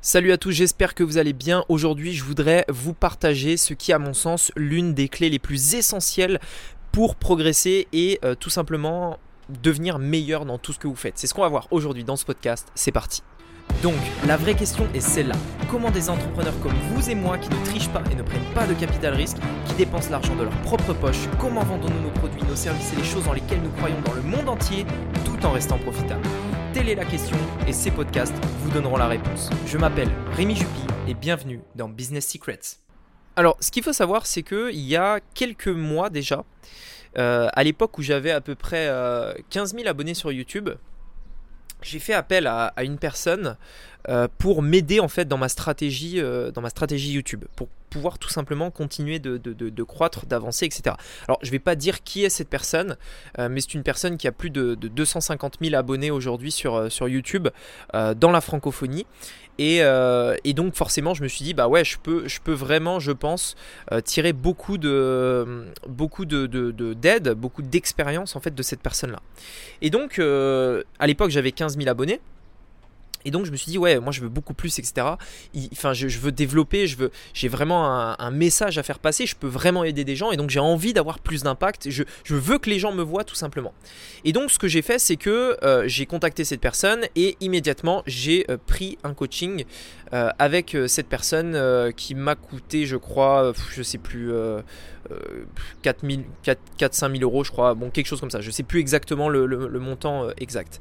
Salut à tous, j'espère que vous allez bien. Aujourd'hui, je voudrais vous partager ce qui, à mon sens, l'une des clés les plus essentielles pour progresser et euh, tout simplement devenir meilleur dans tout ce que vous faites. C'est ce qu'on va voir aujourd'hui dans ce podcast. C'est parti. Donc, la vraie question est celle-là. Comment des entrepreneurs comme vous et moi qui ne trichent pas et ne prennent pas de capital risque, qui dépensent l'argent de leur propre poche, comment vendons-nous nos produits, nos services et les choses dans lesquelles nous croyons dans le monde entier tout en restant profitables? Est la question et ces podcasts vous donneront la réponse. Je m'appelle Rémi Juppy et bienvenue dans Business Secrets. Alors, ce qu'il faut savoir, c'est qu'il y a quelques mois déjà, euh, à l'époque où j'avais à peu près 15 euh, 000 abonnés sur YouTube, j'ai fait appel à, une personne pour m'aider en fait dans ma stratégie, dans ma stratégie YouTube, pour pouvoir tout simplement continuer de, croître, d'avancer, etc. Alors je ne vais pas dire qui est cette personne, euh, mais c'est une personne qui a plus de, 250 000 abonnés aujourd'hui sur, euh, sur YouTube euh, dans la francophonie. Et, donc forcément je me suis dit bah ouais je peux, je peux vraiment je pense tirer beaucoup de beaucoup de, d'aide, beaucoup d'expérience en fait de cette personne là. Et donc à l'époque j'avais 15 000 abonnés. Et donc je me suis dit ouais moi je veux beaucoup plus etc. Enfin je, veux développer, je veux j'ai vraiment un, message à faire passer, je peux vraiment aider des gens et donc j'ai envie d'avoir plus d'impact. Je, veux que les gens me voient tout simplement. Et donc ce que j'ai fait c'est que euh, j'ai contacté cette personne et immédiatement j'ai euh, pris un coaching euh, avec cette personne qui m'a coûté je crois je sais plus 4 5 000 euros je crois bon quelque chose comme ça je sais plus exactement le, montant exact.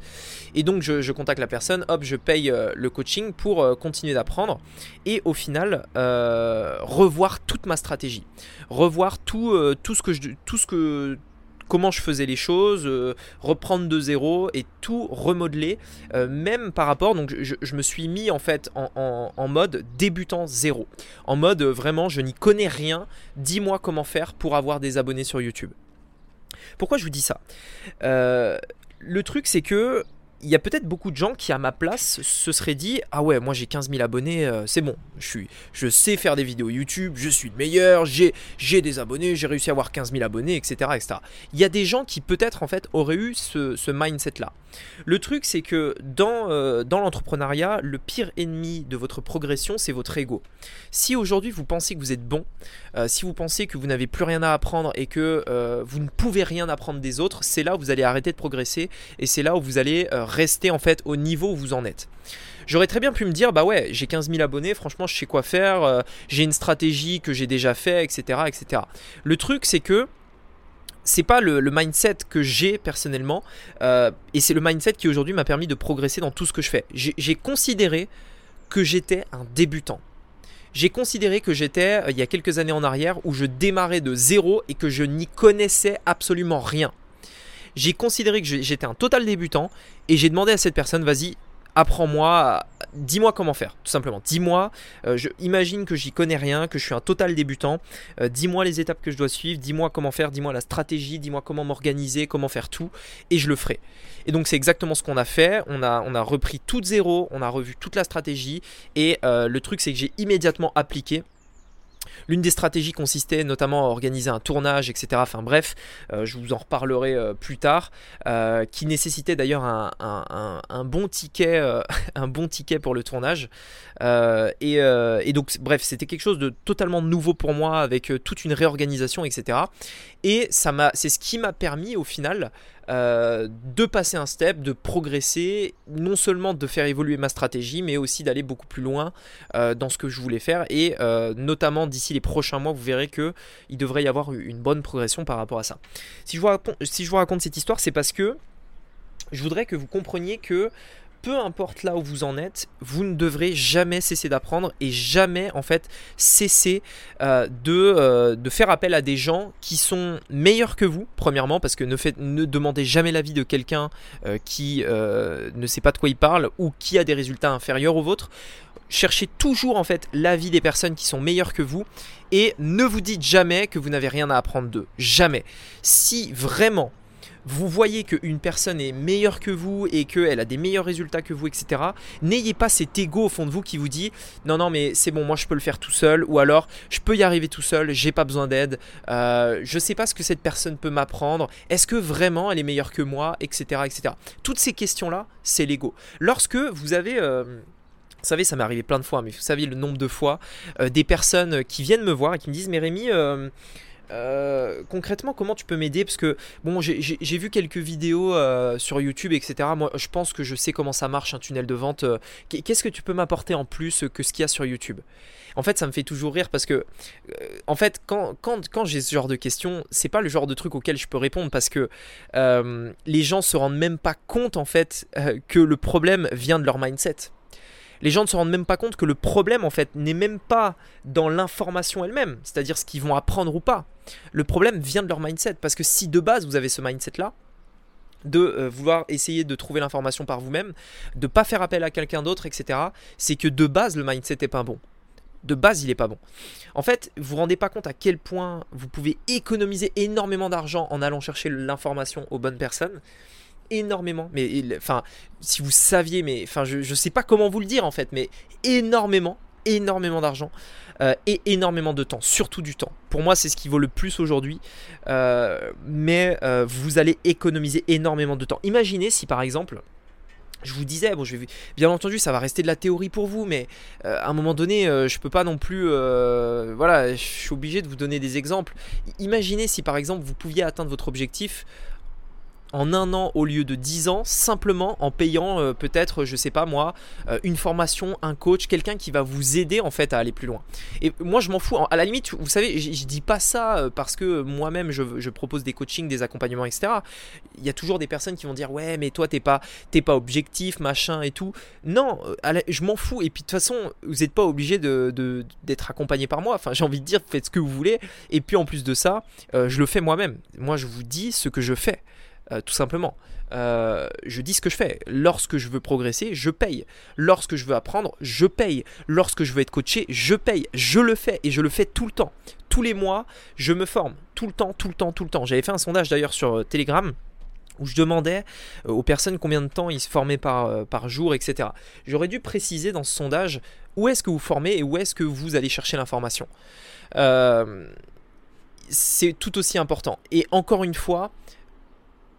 Et donc je, contacte la personne hop je paye euh, le coaching pour euh, continuer d'apprendre et au final euh, revoir toute ma stratégie, revoir tout, tout ce que je, tout ce que comment je faisais les choses, reprendre de zéro et tout remodeler, même par rapport. Donc je, me suis mis en fait en, mode débutant zéro, en mode vraiment je n'y connais rien. Dis-moi comment faire pour avoir des abonnés sur YouTube. Pourquoi je vous dis ça? Le truc c'est que il y a peut-être beaucoup de gens qui, à ma place, se seraient dit Ah ouais, moi j'ai 15 000 abonnés, euh, c'est bon, je, suis, je sais faire des vidéos YouTube, je suis le meilleur, j'ai, des abonnés, j'ai réussi à avoir 15 000 abonnés, etc., etc. Il y a des gens qui, peut-être, en fait, auraient eu ce, ce mindset-là. Le truc, c'est que dans, euh, dans l'entrepreneuriat, le pire ennemi de votre progression, c'est votre ego. Si aujourd'hui vous pensez que vous êtes bon, euh, si vous pensez que vous n'avez plus rien à apprendre et que vous ne pouvez rien apprendre des autres, c'est là où vous allez arrêter de progresser et c'est là où vous allez rester en fait au niveau où vous en êtes. J'aurais très bien pu me dire, bah ouais, j'ai 15 000 abonnés, franchement, je sais quoi faire, euh, j'ai une stratégie que j'ai déjà fait, etc., etc. Le truc, c'est que c'est pas le, mindset que j'ai personnellement, euh, et c'est le mindset qui aujourd'hui m'a permis de progresser dans tout ce que je fais. J'ai considéré que j'étais un débutant. J'ai considéré que j'étais, euh, il y a quelques années en arrière, où je démarrais de zéro et que je n'y connaissais absolument rien j'ai considéré que j'étais un total débutant et j'ai demandé à cette personne, vas-y, apprends-moi, dis-moi comment faire, tout simplement. Dis-moi, euh, je imagine que j'y connais rien, que je suis un total débutant. Euh, dis-moi les étapes que je dois suivre, dis-moi comment faire, dis-moi la stratégie, dis-moi comment m'organiser, comment faire tout, et je le ferai. Et donc c'est exactement ce qu'on a fait. On a, repris tout de zéro, on a revu toute la stratégie, et euh, le truc c'est que j'ai immédiatement appliqué L'une des stratégies consistait notamment à organiser un tournage, etc. Enfin bref, euh, je vous en reparlerai euh, plus tard, euh, qui nécessitait d'ailleurs un, bon ticket, pour le tournage. Et, donc bref, c'était quelque chose de totalement nouveau pour moi avec toute une réorganisation, etc. Et c'est ce qui m'a permis au final euh, de passer un step, de progresser, non seulement de faire évoluer ma stratégie, mais aussi d'aller beaucoup plus loin euh, dans ce que je voulais faire. Et euh, notamment d'ici les prochains mois, vous verrez que il devrait y avoir une bonne progression par rapport à ça. Si je vous raconte, si je vous raconte cette histoire, c'est parce que je voudrais que vous compreniez que peu importe là où vous en êtes, vous ne devrez jamais cesser d'apprendre et jamais en fait cesser euh, de, euh, de, faire appel à des gens qui sont meilleurs que vous, premièrement, parce que ne demandez jamais l'avis de quelqu'un euh, qui ne sait pas de quoi il parle ou qui a des résultats inférieurs aux vôtres. Cherchez toujours en fait l'avis des personnes qui sont meilleures que vous et ne vous dites jamais que vous n'avez rien à apprendre d'eux. Jamais. Si vraiment vous voyez qu'une personne est meilleure que vous et qu'elle a des meilleurs résultats que vous, etc., n'ayez pas cet ego au fond de vous qui vous dit non, non, mais c'est bon, moi je peux le faire tout seul, ou alors je peux y arriver tout seul, j'ai pas besoin d'aide, euh, je sais pas ce que cette personne peut m'apprendre, est-ce que vraiment elle est meilleure que moi, etc., etc. Toutes ces questions-là, c'est l'ego. Lorsque vous avez. Euh, Vous savez, ça m'est arrivé plein de fois, mais vous savez le nombre de fois des personnes qui viennent me voir et qui me disent Mais Rémi, euh, concrètement, comment tu peux m'aider? Parce que bon, j'ai vu quelques vidéos euh, sur YouTube, etc. Moi, je pense que je sais comment ça marche un tunnel de vente. Euh, qu'est-ce que tu peux m'apporter en plus que ce qu'il y a sur YouTube? En fait, ça me fait toujours rire parce que, en fait, quand, quand, quand j'ai ce genre de questions, c'est pas le genre de truc auquel je peux répondre parce que les gens se rendent même pas compte en fait que le problème vient de leur mindset les gens ne se rendent même pas compte que le problème en fait n'est même pas dans l'information elle-même, c'est-à-dire ce qu'ils vont apprendre ou pas. Le problème vient de leur mindset parce que si de base vous avez ce mindset là de euh, vouloir essayer de trouver l'information par vous-même, de pas faire appel à quelqu'un d'autre, etc. C'est que de base le mindset n'est pas bon. De base, il n'est pas bon. En fait, vous vous rendez pas compte à quel point vous pouvez économiser énormément d'argent en allant chercher l'information aux bonnes personnes énormément. Mais enfin, si vous saviez, mais enfin, je ne sais pas comment vous le dire en fait, mais énormément, énormément d'argent euh, et énormément de temps, surtout du temps. Pour moi, c'est ce qui vaut le plus aujourd'hui. Euh, mais euh, vous allez économiser énormément de temps. Imaginez si par exemple. Je vous disais, bon, bien entendu, ça va rester de la théorie pour vous, mais à un moment donné, je peux pas non plus, voilà, je suis obligé de vous donner des exemples. Imaginez si par exemple vous pouviez atteindre votre objectif en un an au lieu de dix ans, simplement en payant euh, peut-être, je sais pas moi, euh, une formation, un coach, quelqu'un qui va vous aider en fait à aller plus loin. Et moi je m'en fous, à la limite, vous savez, je, dis pas ça euh, parce que moi-même je, propose des coachings, des accompagnements, etc. Il y a toujours des personnes qui vont dire ouais mais toi t'es pas, pas objectif, machin et tout. Non, je m'en fous. Et puis de toute façon, vous n'êtes pas obligé de, d'être accompagné par moi. Enfin j'ai envie de dire, faites ce que vous voulez. Et puis en plus de ça, je le fais moi-même. Moi je vous dis ce que je fais. Euh, tout simplement. Euh, je dis ce que je fais. Lorsque je veux progresser, je paye. Lorsque je veux apprendre, je paye. Lorsque je veux être coaché, je paye. Je le fais et je le fais tout le temps. Tous les mois, je me forme. Tout le temps, tout le temps, tout le temps. J'avais fait un sondage d'ailleurs sur euh, Telegram où je demandais aux personnes combien de temps ils se formaient par, par jour, etc. J'aurais dû préciser dans ce sondage où est-ce que vous formez et où est-ce que vous allez chercher l'information. c'est tout aussi important. Et encore une fois,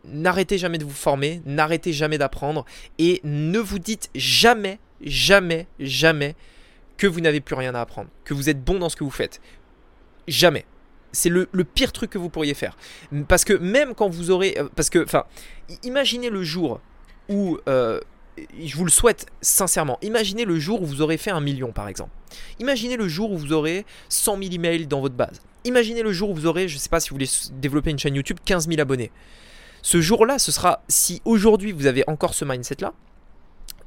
n'arrêtez jamais de vous former, n'arrêtez jamais d'apprendre et ne vous dites jamais, jamais, jamais que vous n'avez plus rien à apprendre, que vous êtes bon dans ce que vous faites. Jamais. C'est le, pire truc que vous pourriez faire. Parce que même quand vous aurez... Euh, parce que, enfin, imaginez le jour où... Euh, je vous le souhaite sincèrement. Imaginez le jour où vous aurez fait un million, par exemple. Imaginez le jour où vous aurez 100 000 emails dans votre base. Imaginez le jour où vous aurez, je ne sais pas si vous voulez développer une chaîne YouTube, 15 000 abonnés. Ce jour-là, ce sera, si aujourd'hui vous avez encore ce mindset-là,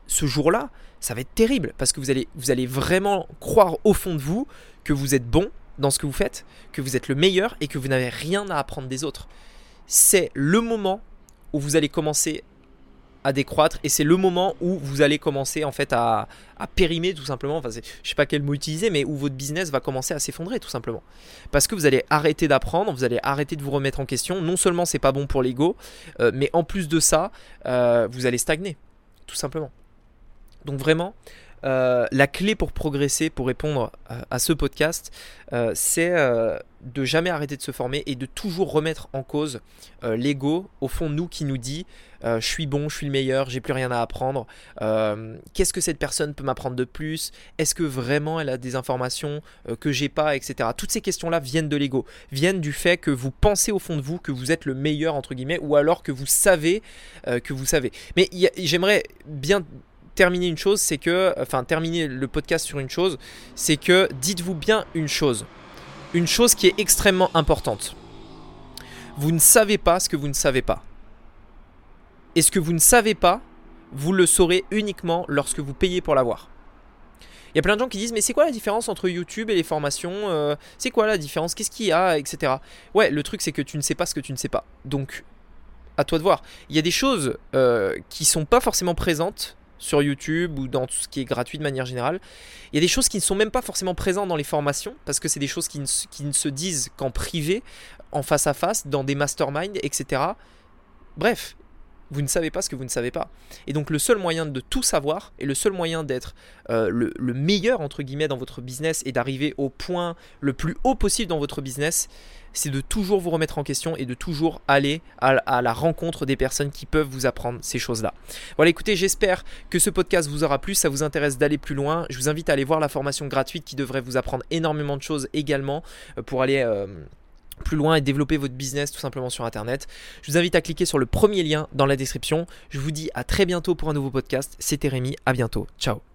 ce jour-là, ça va être terrible parce que vous allez, vous allez vraiment croire au fond de vous que vous êtes bon dans ce que vous faites, que vous êtes le meilleur et que vous n'avez rien à apprendre des autres. C'est le moment où vous allez commencer à décroître et c'est le moment où vous allez commencer en fait à, périmer tout simplement, enfin je sais pas quel mot utiliser mais où votre business va commencer à s'effondrer tout simplement. Parce que vous allez arrêter d'apprendre, vous allez arrêter de vous remettre en question, non seulement c'est pas bon pour l'ego, euh, mais en plus de ça, euh, vous allez stagner tout simplement. Donc vraiment, euh, la clé pour progresser, pour répondre à, ce podcast, c'est de jamais arrêter de se former et de toujours remettre en cause l'ego au fond nous qui nous dit euh, je suis bon, je suis le meilleur, j'ai plus rien à apprendre. Euh, qu'est-ce que cette personne peut m'apprendre de plus? Est-ce que vraiment elle a des informations euh, que j'ai pas, etc. Toutes ces questions-là viennent de l'ego, viennent du fait que vous pensez au fond de vous que vous êtes le meilleur entre guillemets, ou alors que vous savez que vous savez. Mais j'aimerais bien terminer une chose, c'est que, enfin terminer le podcast sur une chose, c'est que dites-vous bien une chose, une chose qui est extrêmement importante. Vous ne savez pas ce que vous ne savez pas. Et ce que vous ne savez pas, vous le saurez uniquement lorsque vous payez pour l'avoir. Il y a plein de gens qui disent mais c'est quoi la différence entre YouTube et les formations euh, C'est quoi la différence Qu'est-ce qu'il y a Etc. Ouais, le truc c'est que tu ne sais pas ce que tu ne sais pas. Donc, à toi de voir. Il y a des choses euh, qui sont pas forcément présentes sur YouTube ou dans tout ce qui est gratuit de manière générale. Il y a des choses qui ne sont même pas forcément présentes dans les formations parce que c'est des choses qui ne, qui ne se disent qu'en privé, en face à face, dans des masterminds, etc. Bref, vous ne savez pas ce que vous ne savez pas. Et donc le seul moyen de tout savoir et le seul moyen d'être euh, le, meilleur entre guillemets dans votre business et d'arriver au point le plus haut possible dans votre business, c'est de toujours vous remettre en question et de toujours aller à, la rencontre des personnes qui peuvent vous apprendre ces choses-là. Voilà, écoutez, j'espère que ce podcast vous aura plu, ça vous intéresse d'aller plus loin. Je vous invite à aller voir la formation gratuite qui devrait vous apprendre énormément de choses également euh, pour aller... Euh, plus loin et développer votre business tout simplement sur Internet. Je vous invite à cliquer sur le premier lien dans la description. Je vous dis à très bientôt pour un nouveau podcast. C'était Rémi, à bientôt. Ciao